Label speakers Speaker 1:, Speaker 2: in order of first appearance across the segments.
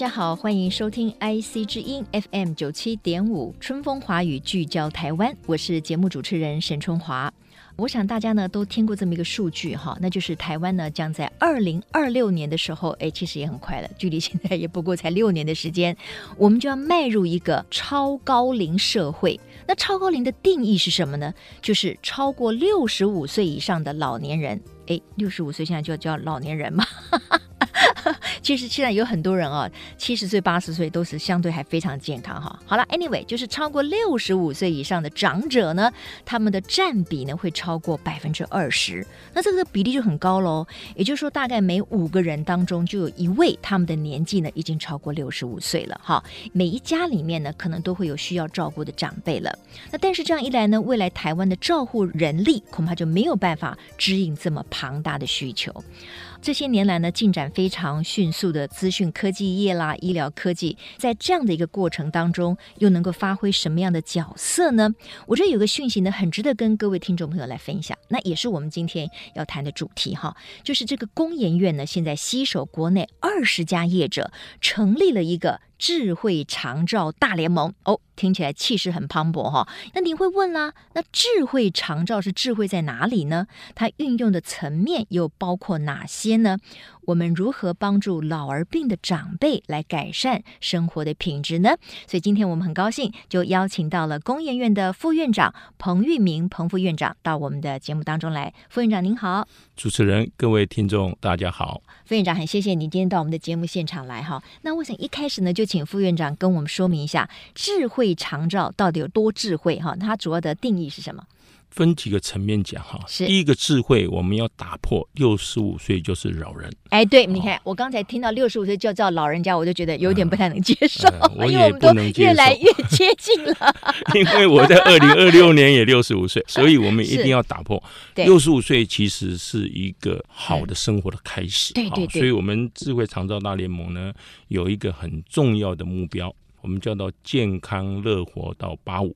Speaker 1: 大家好，欢迎收听 IC 之音 FM 九七点五春风华语聚焦台湾，我是节目主持人沈春华。我想大家呢都听过这么一个数据哈，那就是台湾呢将在二零二六年的时候，哎，其实也很快了，距离现在也不过才六年的时间，我们就要迈入一个超高龄社会。那超高龄的定义是什么呢？就是超过六十五岁以上的老年人。哎，六十五岁现在就要叫老年人嘛？其实现在有很多人啊，七十岁、八十岁都是相对还非常健康哈。好了，anyway，就是超过六十五岁以上的长者呢，他们的占比呢会超过百分之二十，那这个比例就很高喽。也就是说，大概每五个人当中就有一位，他们的年纪呢已经超过六十五岁了哈。每一家里面呢，可能都会有需要照顾的长辈了。那但是这样一来呢，未来台湾的照护人力恐怕就没有办法支应这么庞大的需求。这些年来呢，进展非常迅速的资讯科技业啦、医疗科技，在这样的一个过程当中，又能够发挥什么样的角色呢？我这有个讯息呢，很值得跟各位听众朋友来分享。那也是我们今天要谈的主题哈，就是这个工研院呢，现在携手国内二十家业者，成立了一个。智慧长照大联盟哦，听起来气势很磅礴哈。那你会问啦，那智慧长照是智慧在哪里呢？它运用的层面又包括哪些呢？我们如何帮助老而病的长辈来改善生活的品质呢？所以今天我们很高兴，就邀请到了工研院的副院长彭玉明彭副院长到我们的节目当中来。副院长您好，
Speaker 2: 主持人各位听众大家好。
Speaker 1: 副院长很谢谢你今天到我们的节目现场来哈。那我想一开始呢，就请副院长跟我们说明一下智慧长照到底有多智慧哈？它主要的定义是什么？
Speaker 2: 分几个层面讲哈，
Speaker 1: 是
Speaker 2: 第一个智慧，我们要打破六十五岁就是老人。
Speaker 1: 哎，对，你看我刚才听到六十五岁就叫老人家，我就觉得有点不太能接受，
Speaker 2: 我也不能接受，
Speaker 1: 因为我们都越来越接近了。
Speaker 2: 因为我在二零二六年也六十五岁，所以我们一定要打破。六十五岁其实是一个好的生活的开始。
Speaker 1: 对对对，
Speaker 2: 所以我们智慧长照大联盟呢，有一个很重要的目标，我们叫做健康乐活到八五。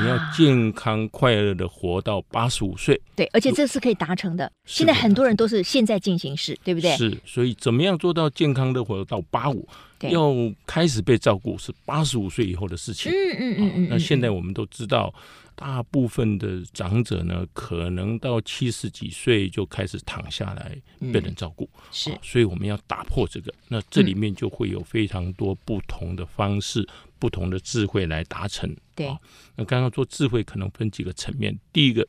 Speaker 2: 你要健康快乐的活到八十五岁，
Speaker 1: 对，而且这是可以达成的。现在很多人都是现在进行式，对不对？
Speaker 2: 是，所以怎么样做到健康的活到八五？要开始被照顾是八十五岁以后的事情。
Speaker 1: 嗯嗯嗯嗯。
Speaker 2: 那现在我们都知道，大部分的长者呢，可能到七十几岁就开始躺下来被人照顾。
Speaker 1: 是，
Speaker 2: 所以我们要打破这个。那这里面就会有非常多不同的方式。不同的智慧来达成。
Speaker 1: 对，
Speaker 2: 那刚刚说智慧可能分几个层面。第一个，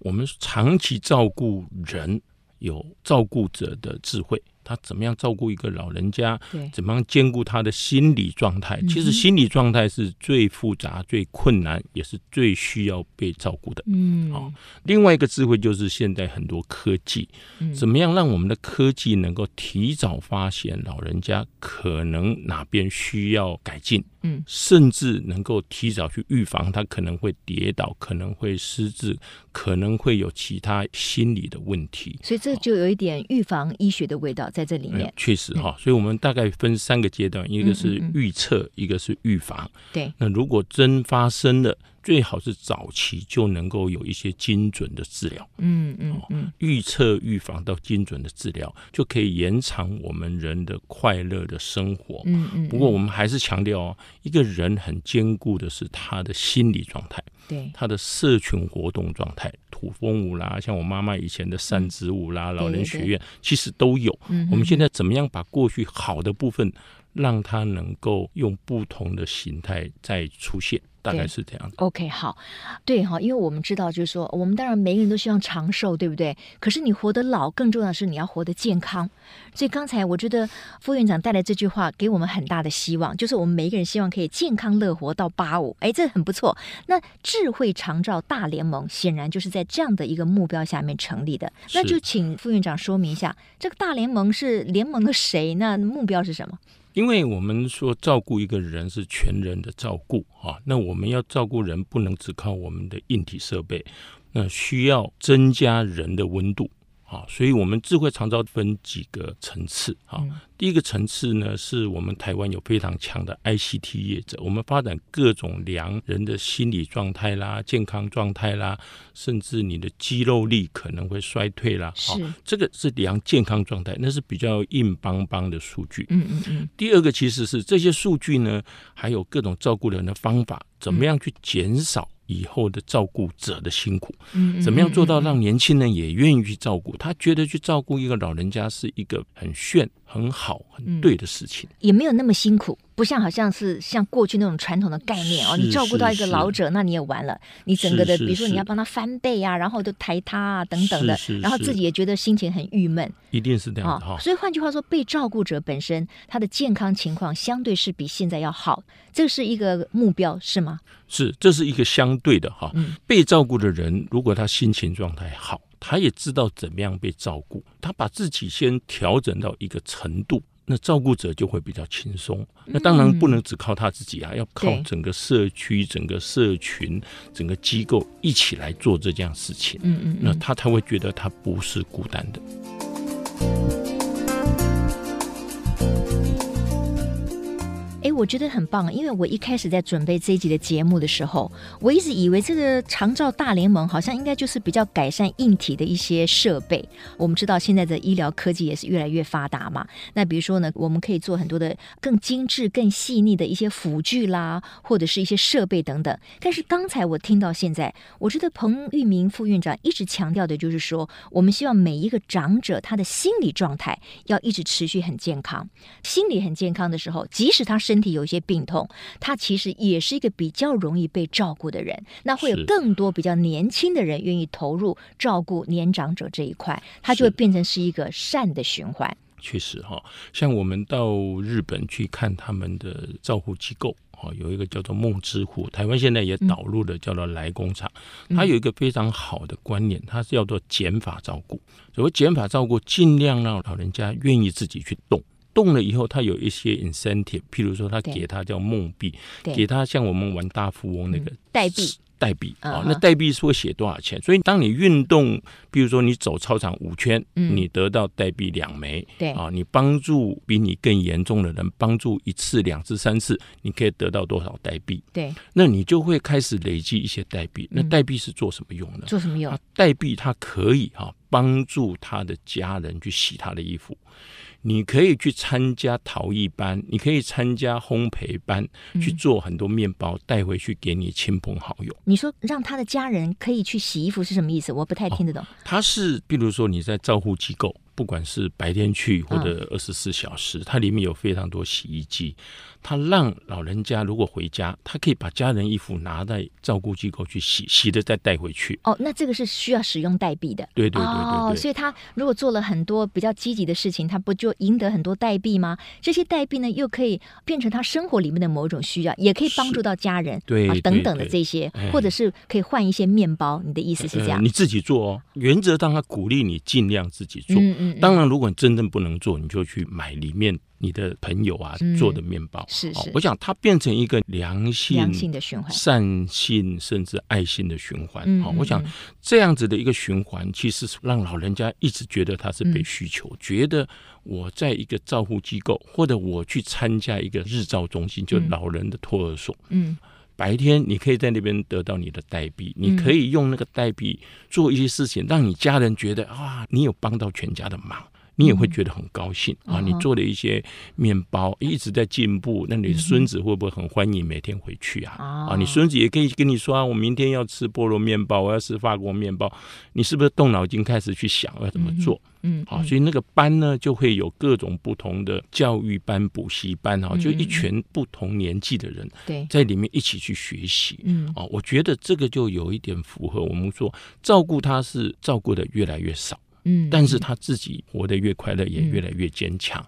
Speaker 2: 我们长期照顾人，有照顾者的智慧。他怎么样照顾一个老人家？
Speaker 1: 对，
Speaker 2: 怎么样兼顾他的心理状态？其实心理状态是最复杂、最困难，也是最需要被照顾的。
Speaker 1: 嗯，
Speaker 2: 好。另外一个智慧就是现在很多科技，怎么样让我们的科技能够提早发现老人家可能哪边需要改进？
Speaker 1: 嗯，
Speaker 2: 甚至能够提早去预防他可能会跌倒，可能会失智，可能会有其他心理的问题。
Speaker 1: 所以这就有一点预防医学的味道。在这里面，
Speaker 2: 确实哈，所以我们大概分三个阶段，一个是预测，一个是预防。
Speaker 1: 对，
Speaker 2: 那如果真发生了，最好是早期就能够有一些精准的治疗。
Speaker 1: 嗯嗯嗯，
Speaker 2: 预测、预防到精准的治疗，就可以延长我们人的快乐的生活。
Speaker 1: 嗯嗯。
Speaker 2: 不过我们还是强调哦，一个人很坚固的是他的心理状态，
Speaker 1: 对，
Speaker 2: 他的社群活动状态。土风舞啦，像我妈妈以前的扇子舞啦，老人学院其实都有。我们现在怎么样把过去好的部分，让它能够用不同的形态再出现？大概是这样的。
Speaker 1: OK，好，对哈，因为我们知道，就是说，我们当然每个人都希望长寿，对不对？可是你活得老，更重要的是你要活得健康。所以刚才我觉得副院长带来这句话，给我们很大的希望，就是我们每一个人希望可以健康乐活到八五。哎，这很不错。那智慧长照大联盟显然就是在这样的一个目标下面成立的。那就请副院长说明一下，这个大联盟是联盟的谁？那目标是什么？
Speaker 2: 因为我们说照顾一个人是全人的照顾啊，那我们要照顾人，不能只靠我们的硬体设备，那需要增加人的温度。啊，所以我们智慧长照分几个层次啊。第一个层次呢，是我们台湾有非常强的 ICT 业者，我们发展各种量人的心理状态啦、健康状态啦，甚至你的肌肉力可能会衰退啦。
Speaker 1: 是，
Speaker 2: 这个是量健康状态，那是比较硬邦邦的数据。
Speaker 1: 嗯嗯嗯。
Speaker 2: 第二个其实是这些数据呢，还有各种照顾人的方法，怎么样去减少。以后的照顾者的辛苦，怎么样做到让年轻人也愿意去照顾？他觉得去照顾一个老人家是一个很炫、很好、很对的事情，
Speaker 1: 也没有那么辛苦。不像好像是像过去那种传统的概念哦，你照顾到一个老者，那你也完了。你整个的，比如说你要帮他翻倍啊，然后就抬他啊等等的，然后自己也觉得心情很郁闷。
Speaker 2: 一定是这样的哈。
Speaker 1: 所以换句话说，被照顾者本身他的健康情况相对是比现在要好，这是一个目标是吗？
Speaker 2: 是，这是一个相对的哈。被照顾的人如果他心情状态好，他也知道怎么样被照顾，他把自己先调整到一个程度。那照顾者就会比较轻松。那当然不能只靠他自己啊，要靠整个社区、整个社群、整个机构一起来做这件事情。嗯嗯，那他才会觉得他不是孤单的。
Speaker 1: 我觉得很棒，因为我一开始在准备这一集的节目的时候，我一直以为这个长照大联盟好像应该就是比较改善硬体的一些设备。我们知道现在的医疗科技也是越来越发达嘛，那比如说呢，我们可以做很多的更精致、更细腻的一些辅具啦，或者是一些设备等等。但是刚才我听到现在，我觉得彭玉明副院长一直强调的就是说，我们希望每一个长者他的心理状态要一直持续很健康，心理很健康的时候，即使他身体有一些病痛，他其实也是一个比较容易被照顾的人。那会有更多比较年轻的人愿意投入照顾年长者这一块，他就会变成是一个善的循环。
Speaker 2: 确实哈，像我们到日本去看他们的照护机构，哈，有一个叫做梦之湖，台湾现在也导入了叫做来工厂，它有一个非常好的观念，它是叫做减法照顾。所谓减法照顾，尽量让老人家愿意自己去动。动了以后，他有一些 incentive，譬如说，他给他叫梦币，给他像我们玩大富翁那个
Speaker 1: 代币，
Speaker 2: 代币啊，那代币是会写多少钱？所以当你运动，比如说你走操场五圈，你得到代币两枚，对啊，你帮助比你更严重的人，帮助一次、两次、三次，你可以得到多少代币？对，那你就会开始累积一些代币。那代币是做什么用的？
Speaker 1: 做什么用？
Speaker 2: 代币它可以哈帮助他的家人去洗他的衣服。你可以去参加陶艺班，你可以参加烘焙班，去做很多面包带回去给你亲朋好友。
Speaker 1: 你说让他的家人可以去洗衣服是什么意思？我不太听得懂。哦，
Speaker 2: 他是，比如说你在照护机构。不管是白天去或者二十四小时，它里面有非常多洗衣机，它让老人家如果回家，他可以把家人衣服拿在照顾机构去洗，洗的再带回去。
Speaker 1: 哦，那这个是需要使用代币的。
Speaker 2: 对对对对，对，
Speaker 1: 哦，所以他如果做了很多比较积极的事情，他不就赢得很多代币吗？这些代币呢，又可以变成他生活里面的某种需要，也可以帮助到家人，对，啊，等等的这些，或者是可以换一些面包。你的意思是这样？呃，
Speaker 2: 你自己做哦，原则上他鼓励你尽量自己做。嗯嗯。当然，如果你真正不能做，你就去买里面你的朋友啊做的面包。
Speaker 1: 是是，
Speaker 2: 我想它变成一个良性、
Speaker 1: 良性的循环、
Speaker 2: 善性甚至爱心的循环。好，我想这样子的一个循环，其实是让老人家一直觉得他是被需求，觉得我在一个照护机构，或者我去参加一个日照中心，就老人的托儿所。嗯。白天你可以在那边得到你的代币，你可以用那个代币做一些事情，让你家人觉得啊，你有帮到全家的忙。你也会觉得很高兴啊！你做了一些面包，一直在进步，那你孙子会不会很欢迎每天回去啊？啊，你孙子也可以跟你说啊，我明天要吃菠萝面包，我要吃法国面包，你是不是动脑筋开始去想要怎么做？嗯，好，所以那个班呢，就会有各种不同的教育班、补习班啊，就一群不同年纪的人对在里面一起去学习。嗯，啊，我觉得这个就有一点符合我们说，照顾他是照顾的越来越少。但是他自己活得越快乐，也越来越坚强。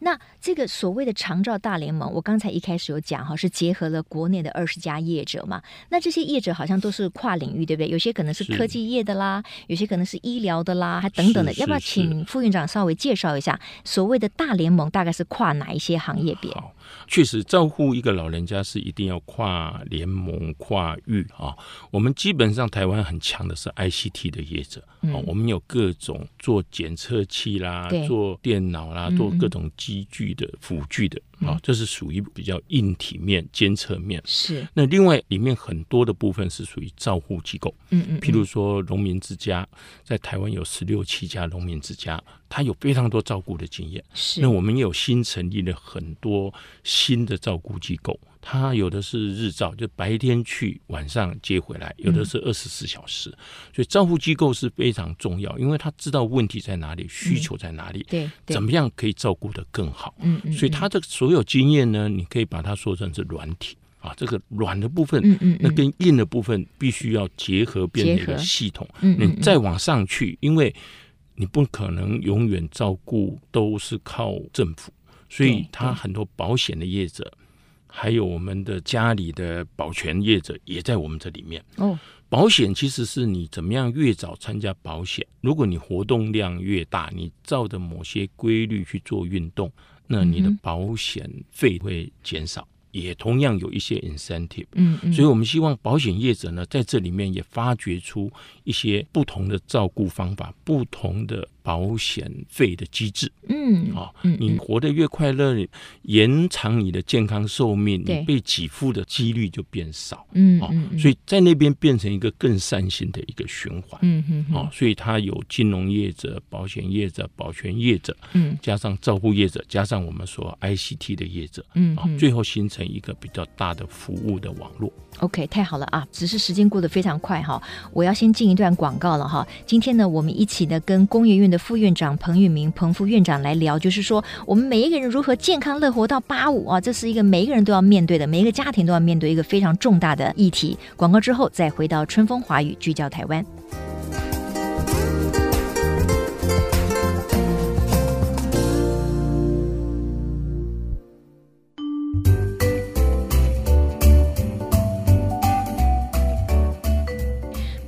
Speaker 1: 那这个所谓的长照大联盟，我刚才一开始有讲哈，是结合了国内的二十家业者嘛。那这些业者好像都是跨领域，对不对？有些可能是科技业的啦，有些可能是医疗的啦，还等等的。要不要请副院长稍微介绍一下所谓的大联盟大概是跨哪一些行业别？
Speaker 2: 好，确实照顾一个老人家是一定要跨联盟、跨域啊。我们基本上台湾很强的是 ICT 的业者，嗯，我们有各种做检测器啦，做电脑啦，做各种。机具的辅具的啊，这是属于比较硬体面监测面。是那另外里面很多的部分是属于照护机构。嗯嗯，譬如说农民之家，在台湾有十六七家农民之家，它有非常多照顾的经验。是那我们也有新成立了很多新的照顾机构。它有的是日照，就白天去，晚上接回来；有的是二十四小时，嗯、所以照护机构是非常重要，因为他知道问题在哪里，需求在哪里，嗯、对，对，怎么样可以照顾得更好。嗯，嗯，所以他的所有经验呢，你可以把它说成是软体啊，这个软的部分，嗯嗯，那跟硬的部分必须要结合，变成一个系统。嗯，你再往上去，因为你不可能永远照顾都是靠政府，所以他很多保险的业者。还有我们的家里的保全业者也在我们这里面哦。保险其实是你怎么样越早参加保险，如果你活动量越大，你照着某些规律去做运动，那你的保险费会减少，也同样有一些 incentive。嗯嗯。所以我们希望保险业者呢，在这里面也发掘出一些不同的照顾方法，不同的。保险费的机制，嗯，啊，你活得越快乐，延长你的健康寿命，你被给付的几率就变少，嗯，啊，所以在那边变成一个更善性的一个循环，嗯嗯，啊，所以它有金融业者、保险业者、保全业者，嗯，加上照顾业者，加上我们说 ICT 的业者，嗯，啊，最后形成一个比较大的服务的网络。
Speaker 1: OK，太好了啊！只是时间过得非常快哈，我要先进一段广告了哈。今天呢，我们一起呢跟工研院的副院长彭玉明彭副院长来聊，就是说我们每一个人如何健康乐活到八五啊，这是一个每一个人都要面对的，每一个家庭都要面对一个非常重大的议题。广告之后再回到春风华语聚焦台湾。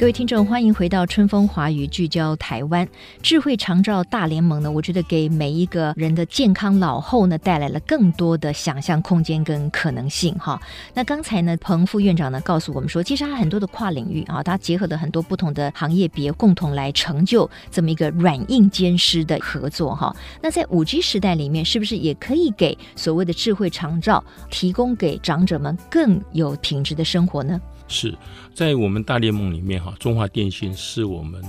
Speaker 1: 各位听众，欢迎回到春风华语聚焦台湾智慧长照大联盟呢。我觉得给每一个人的健康老后呢，带来了更多的想象空间跟可能性哈。那刚才呢，彭副院长呢告诉我们说，其实他很多的跨领域啊，他结合了很多不同的行业别，共同来成就这么一个软硬兼施的合作哈。那在五 G 时代里面，是不是也可以给所谓的智慧长照提供给长者们更有品质的生活呢？
Speaker 2: 是在我们大联盟里面哈，中华电信是我们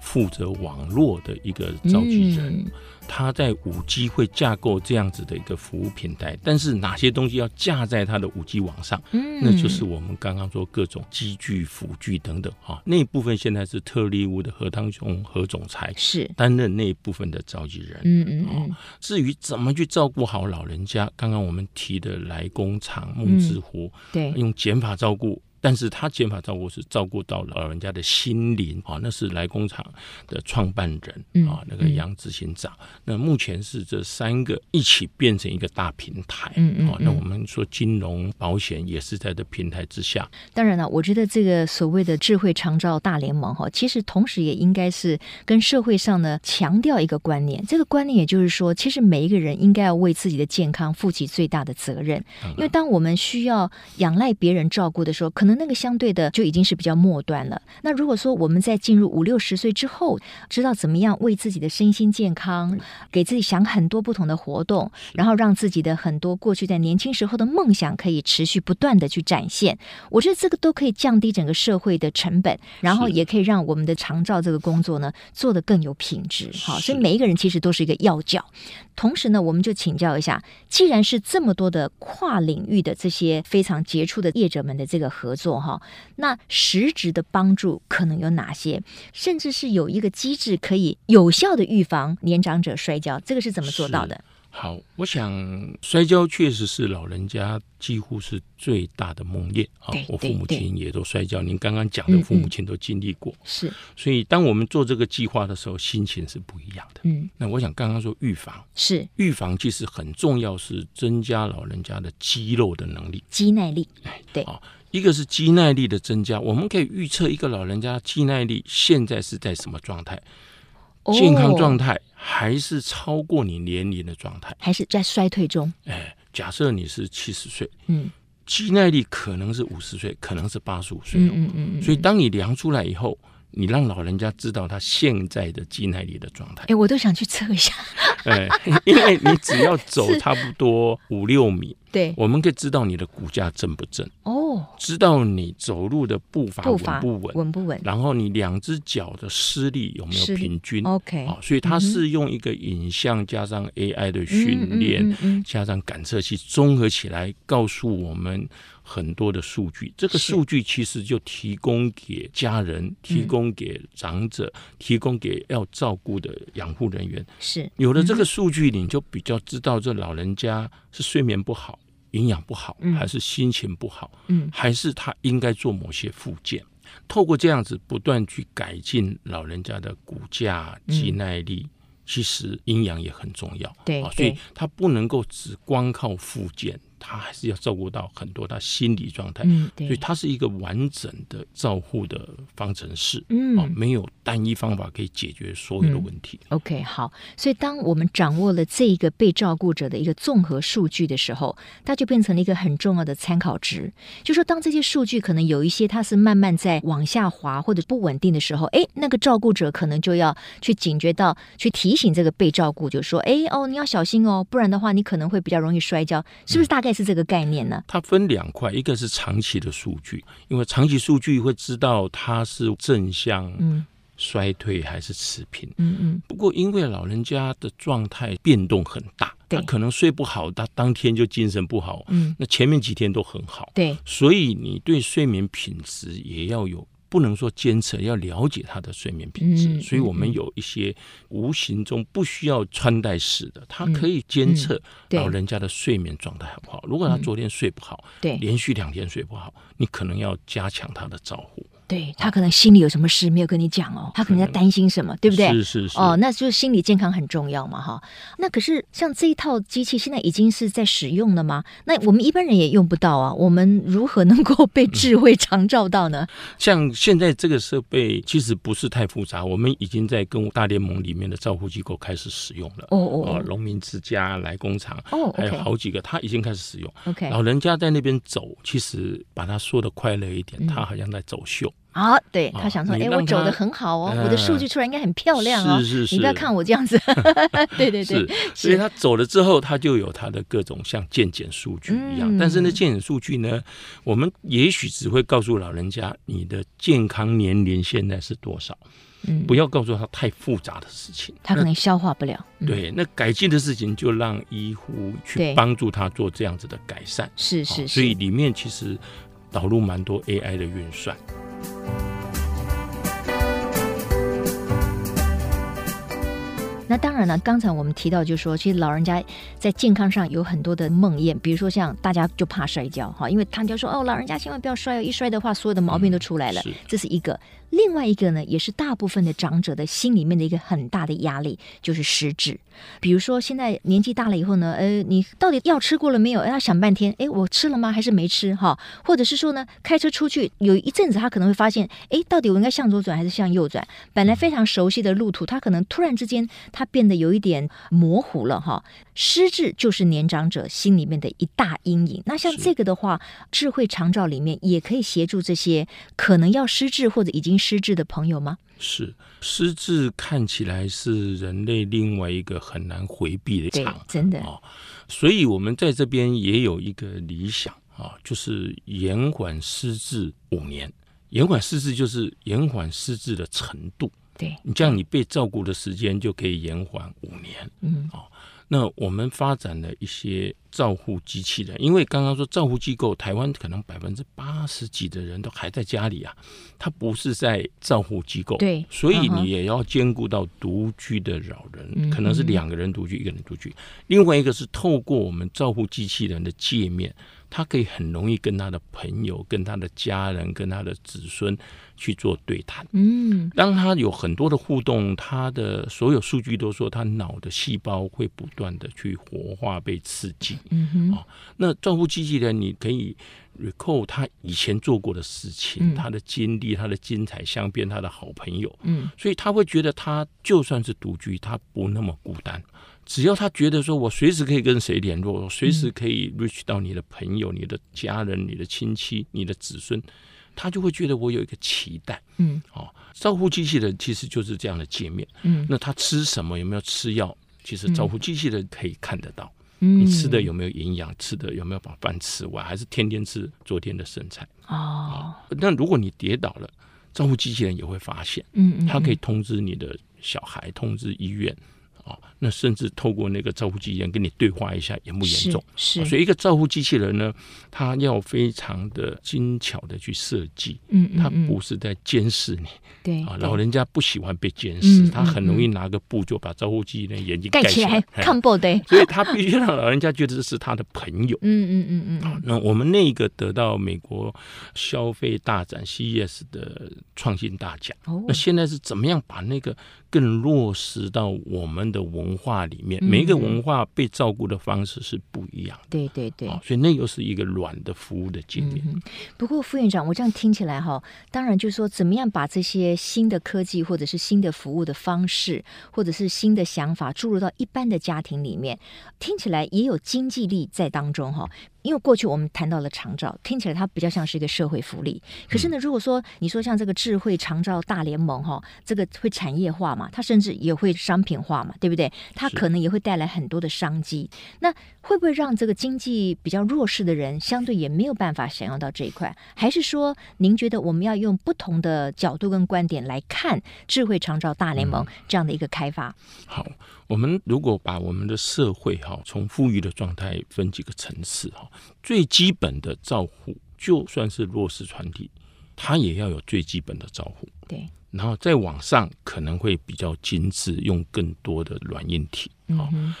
Speaker 2: 负责网络的一个召集人，他在五 G 会架构这样子的一个服务平台，但是哪些东西要架在它的五 G 网上，那就是我们刚刚说各种机具、辅具等等哈，那一部分现在是特力屋的何汤雄何总裁是担任那一部分的召集人，嗯嗯嗯。至于怎么去照顾好老人家，刚刚我们提的来工厂、梦之湖，对，用减法照顾。但是他减法照顾是照顾到老人家的心灵啊，那是来工厂的创办人啊，那个杨执行长。那目前是这三个一起变成一个大平台啊。那我们说金融保险也是在这平台之下。
Speaker 1: 当然了，我觉得这个所谓的智慧长照大联盟哈，其实同时也应该是跟社会上呢强调一个观念。这个观念也就是说，其实每一个人应该要为自己的健康负起最大的责任。因为当我们需要仰赖别人照顾的时候，可能。那个相对的就已经是比较末端了。那如果说我们在进入五六十岁之后，知道怎么样为自己的身心健康，给自己想很多不同的活动，然后让自己的很多过去在年轻时候的梦想可以持续不断的去展现，我觉得这个都可以降低整个社会的成本，然后也可以让我们的长照这个工作呢做得更有品质。好，所以每一个人其实都是一个要角。同时呢，我们就请教一下，既然是这么多的跨领域的这些非常杰出的业者们的这个合作。做哈，那实质的帮助可能有哪些？甚至是有一个机制可以有效的预防年长者摔跤，这个是怎么做到的？
Speaker 2: 好，我想摔跤确实是老人家几乎是最大的梦魇啊！我父母亲也都摔跤，您刚刚讲的父母亲都经历过，
Speaker 1: 是。
Speaker 2: 所以当我们做这个计划的时候，心情是不一样的。嗯，那我想刚刚说预防
Speaker 1: 是
Speaker 2: 预防，其实很重要，是增加老人家的肌肉的能力、
Speaker 1: 肌耐力。哎，对
Speaker 2: 啊，一个是肌耐力的增加，我们可以预测一个老人家肌耐力现在是在什么状态。健康状态还是超过你年龄的状态，
Speaker 1: 还是在衰退中？
Speaker 2: 哎，假设你是七十岁，嗯，肌耐力可能是五十岁，可能是八十五岁，嗯嗯嗯，所以当你量出来以后，你让老人家知道他现在的肌耐力的状态。
Speaker 1: 哎，我都想去测一下。
Speaker 2: 哎，因为你只要走差不多五六米。
Speaker 1: 对，
Speaker 2: 我们可以知道你的骨架正不正
Speaker 1: 哦，
Speaker 2: 知道你走路的步伐稳不稳，
Speaker 1: 稳不稳，
Speaker 2: 然后你两只脚的施力有没有平均
Speaker 1: ？OK，
Speaker 2: 啊，所以它是用一个影像加上 AI 的训练，加上感测器综合起来，告诉我们很多的数据。这个数据其实就提供给家人，提供给长者，提供给要照顾的养护人员。
Speaker 1: 是。
Speaker 2: 有了这个数据，你就比较知道这老人家是睡眠不好。营养不好，还是心情不好，嗯，还是他应该做某些复健？透过这样子不断去改进老人家的骨架、肌耐力，其实营养也很重要。
Speaker 1: 对，
Speaker 2: 所以他不能够只光靠复健。他还是要照顾到很多他心理状态，嗯，对，所以他是一个完整的照护的方程式，嗯，哦，没有单一方法可以解决所有的问题。
Speaker 1: 嗯，OK，好，所以当我们掌握了这一个被照顾者的一个综合数据的时候，它就变成了一个很重要的参考值。就说当这些数据可能有一些它是慢慢在往下滑或者不稳定的时候，哎，那个照顾者可能就要去警觉到，去提醒这个被照顾，就说，哎，哦，你要小心哦，不然的话你可能会比较容易摔跤，是不是大概？是这个概念呢？
Speaker 2: 它分两块，一个是长期的数据，因为长期数据会知道它是正向嗯衰退还是持平。嗯嗯。不过因为老人家的状态变动很大，他可能睡不好，他当天就精神不好。嗯。那前面几天都很好。
Speaker 1: 对。
Speaker 2: 所以你对睡眠品质也要有。不能说监测，要了解他的睡眠品质，嗯、所以我们有一些无形中不需要穿戴式的，它可以监测老人家的睡眠状态好不好。如果他昨天睡不好，对，连续两天睡不好，你可能要加强他的照护。
Speaker 1: 对，他可能心里有什么事没有跟你讲哦，他可能在担心什么，对不对？
Speaker 2: 是是是。
Speaker 1: 哦，那就是心理健康很重要嘛，哈。那可是像这一套机器现在已经是在使用了吗？那我们一般人也用不到啊。我们如何能够被智慧长照到呢？
Speaker 2: 像现在这个设备其实不是太复杂，我们已经在跟大联盟里面的照护机构开始使用了。哦哦哦。农民之家、来工厂，哦，还有好几个，他已经开始使用。OK。老人家在那边走，其实把他说的快乐一点，他好像在走秀。
Speaker 1: 啊，对他想说，哎，我走的很好哦，我的数据出来应该很漂亮哦。
Speaker 2: 是是是，
Speaker 1: 你不要看我这样子。对对对，
Speaker 2: 所以他走了之后，他就有他的各种像健检数据一样。但是呢，健检数据呢，我们也许只会告诉老人家你的健康年龄现在是多少，嗯不要告诉他太复杂的事情，
Speaker 1: 他可能消化不了。
Speaker 2: 对，那改进的事情就让医护去帮助他做这样子的改善。
Speaker 1: 是是，
Speaker 2: 所以里面其实导入蛮多 AI 的运算。
Speaker 1: 那当然了，刚才我们提到，就是说，其实老人家在健康上有很多的梦魇，比如说像大家就怕摔跤哈，因为他们就说哦，老人家千万不要摔哦，一摔的话，所有的毛病都出来了，嗯、这是一个。另外一个呢，也是大部分的长者的心里面的一个很大的压力，就是失智。比如说现在年纪大了以后呢，呃，你到底药吃过了没有？要想半天，哎，我吃了吗？还是没吃？哈，或者是说呢，开车出去有一阵子，他可能会发现，哎，到底我应该向左转还是向右转？本来非常熟悉的路途，他可能突然之间，他变得有一点模糊了，哈。失智就是年长者心里面的一大阴影。那像这个的话，智慧长照里面也可以协助这些可能要失智或者已经失智的朋友吗？
Speaker 2: 是，失智看起来是人类另外一个很难回避的场，
Speaker 1: 真的
Speaker 2: 啊。所以我们在这边也有一个理想啊，就是延缓失智五年。延缓失智就是延缓失智的程度。
Speaker 1: 对，
Speaker 2: 你这样，你被照顾的时间就可以延缓五年。嗯，哦。那我们发展了一些照护机器人，因为刚刚说照护机构，台湾可能百分之八十几的人都还在家里啊，他不是在照护机构，
Speaker 1: 对，
Speaker 2: 所以你也要兼顾到独居的老人，嗯、可能是两个人独居，一个人独居，另外一个是透过我们照护机器人的界面。他可以很容易跟他的朋友、跟他的家人、跟他的子孙去做对谈。嗯，当他有很多的互动，他的所有数据都说他脑的细胞会不断的去活化、被刺激。嗯哼，哦，那照顾机器人，你可以 recall 他以前做过的事情、嗯、他的经历、他的精彩相片、他的好朋友。嗯，所以他会觉得他就算是独居，他不那么孤单。只要他觉得说，我随时可以跟谁联络，我随时可以 reach 到你的朋友、你的家人、你的亲戚、你的子孙，他就会觉得我有一个期待。嗯，哦，照护机器人其实就是这样的界面。嗯，那他吃什么？有没有吃药？其实照护机器人可以看得到。嗯，你吃的有没有营养？吃的有没有把饭吃完？还是天天吃昨天的剩菜？哦，那如果你跌倒了，照护机器人也会发现。嗯嗯，他可以通知你的小孩，通知医院。啊，那甚至透过那个照护机器人跟你对话一下，严不严重？是，是，所以一个照护机器人呢，它要非常的精巧的去设计，嗯，它不是在监视你，对啊，老人家不喜欢被监视，他很容易拿个布就把照护机器人眼睛盖起来，
Speaker 1: 看不得，
Speaker 2: 所以他必须让老人家觉得这是他的朋友，嗯嗯嗯嗯，啊，那我们那个得到美国消费大展 CES 的创新大奖，那现在是怎么样把那个更落实到我们的文化里面，每一个文化被照顾的方式是不一样的。对对对，所以那又是一个软的服务的经验。
Speaker 1: 嗯。不过副院长，我这样听起来哈，当然就是说，怎么样把这些新的科技或者是新的服务的方式，或者是新的想法注入到一般的家庭里面，听起来也有经济力在当中哈。因为过去我们谈到了长照，听起来它比较像是一个社会福利。可是呢，如果说你说像这个智慧长照大联盟哈，这个会产业化嘛，它甚至也会商品化嘛，对不对？它可能也会带来很多的商机。那会不会让这个经济比较弱势的人相对也没有办法享用到这一块？还是说，您觉得我们要用不同的角度跟观点来看智慧长照大联盟这样的一个开发？
Speaker 2: 嗯、好。我们如果把我们的社会哈从富裕的状态分几个层次哈，最基本的照护，就算是弱势团体，他也要有最基本的照护。对，然后再往上可能会比较精致，用更多的软硬体。嗯哼，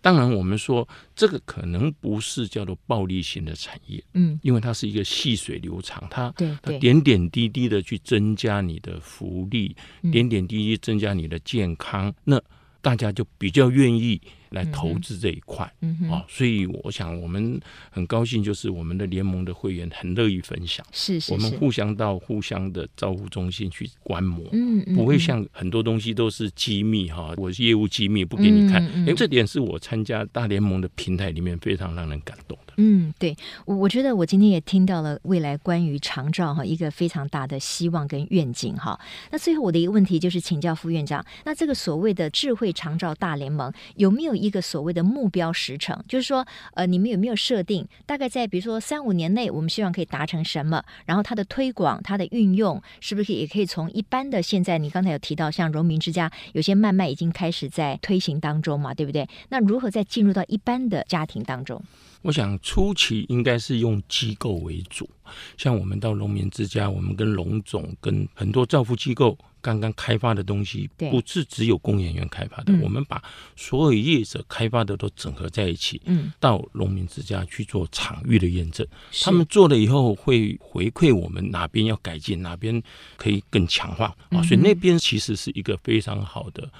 Speaker 2: 当然我们说这个可能不是叫做暴利型的产业，嗯，因为它是一个细水流长，它它点点滴滴的去增加你的福利，点点滴滴增加你的健康，那。大家就比较愿意来投资这一块，啊、嗯嗯哦，所以我想我们很高兴，就是我们的联盟的会员很乐意分享，是是是，我们互相到互相的招呼中心去观摩，嗯，嗯，不会像很多东西都是机密哈，我是业务机密不给你看，哎、嗯嗯，这点是我参加大联盟的平台里面非常让人感动的。
Speaker 1: 嗯，对，我我觉得我今天也听到了未来关于长照哈一个非常大的希望跟愿景哈。那最后我的一个问题就是请教副院长，那这个所谓的智慧长照大联盟有没有一个所谓的目标时程？就是说，呃，你们有没有设定大概在比如说三五年内，我们希望可以达成什么？然后它的推广、它的运用，是不是也可以从一般的现在你刚才有提到像荣民之家，有些慢慢已经开始在推行当中嘛，对不对？那如何再进入到一般的家庭当中？
Speaker 2: 我想初期应该是用机构为主，像我们到农民之家，我们跟龙总、跟很多照护机构刚刚开发的东西，不是只有工研院开发的，我们把所有业者开发的都整合在一起，嗯，到农民之家去做场域的验证，他们做了以后会回馈我们哪边要改进，哪边可以更强化啊，所以那边其实是一个非常好的。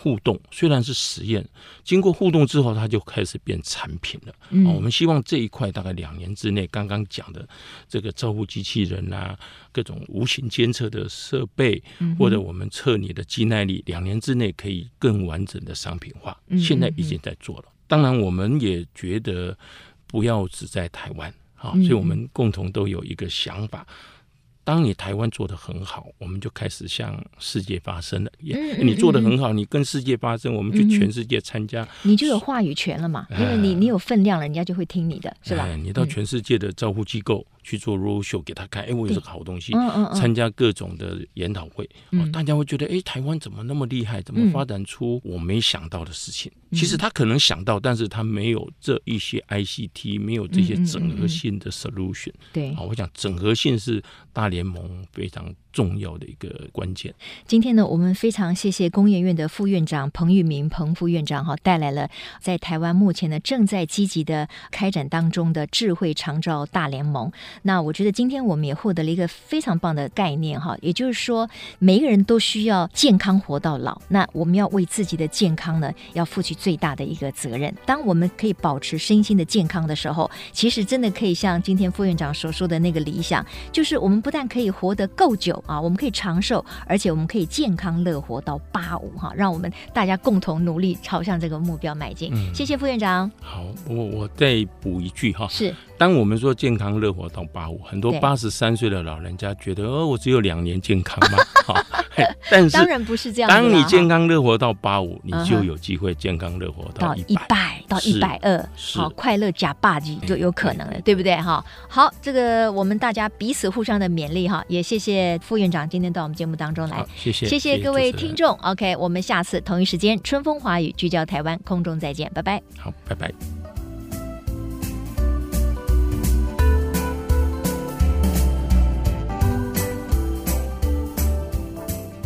Speaker 2: 互动虽然是实验，经过互动之后，它就开始变产品了。嗯，我们希望这一块大概两年之内，刚刚讲的这个照护机器人啊，各种无形监测的设备，或者我们测你的肌耐力，两年之内可以更完整的商品化。现在已经在做了。当然，我们也觉得不要只在台湾啊，所以我们共同都有一个想法。当你台湾做的很好，我们就开始向世界发声了。嗯嗯嗯，你做的很好，你跟世界发声，我们去全世界参加，
Speaker 1: 你就有话语权了嘛？因为你你有分量了，人家就会听你的，是吧？
Speaker 2: 你到全世界的照护机构去做 roadshow 给他看，哎，我有这个好东西，
Speaker 1: 嗯嗯嗯、
Speaker 2: 参加各种的研讨会，哦、大家会觉得，哎，台湾怎么那么厉害？怎么发展出我没想到的事情？嗯、其实他可能想到，但是他没有这一些 ICT，没有这些整合性的 solution。
Speaker 1: 对，
Speaker 2: 啊，我想整合性是大联盟非常重要的一个关键。
Speaker 1: 今天呢，我们非常谢谢工研院的副院长彭玉明彭副院长哈，带来了在台湾目前呢正在积极的开展当中的智慧长照大联盟。那我觉得今天我们也获得了一个非常棒的概念哈，也就是说每一个人都需要健康活到老。那我们要为自己的健康呢，要负起最大的一个责任。当我们可以保持身心的健康的时候，其实真的可以像今天副院长所说的那个理想，就是我们不但可以活得够久啊，我们可以长寿，而且我们可以健康乐活到八五哈。让我们大家共同努力，朝向这个目标迈进。嗯、谢谢副院长。
Speaker 2: 好，我我再补一句哈，
Speaker 1: 是。
Speaker 2: 当我们说健康乐活到八五，很多八十三岁的老人家觉得，哦，我只有两年健康嘛？好，但是
Speaker 1: 当然不是这样。
Speaker 2: 当你健康乐活到八五，你就有机会健康乐活到一百，
Speaker 1: 到一百二，好，快乐加八级就有可能了，对不对？哈，好，这个我们大家彼此互相的勉励哈，也谢谢副院长今天到我们节目当中来，
Speaker 2: 谢谢，
Speaker 1: 谢谢各位听众。OK，我们下次同一时间春风华语聚焦台湾空中再见，拜拜。
Speaker 2: 好，拜拜。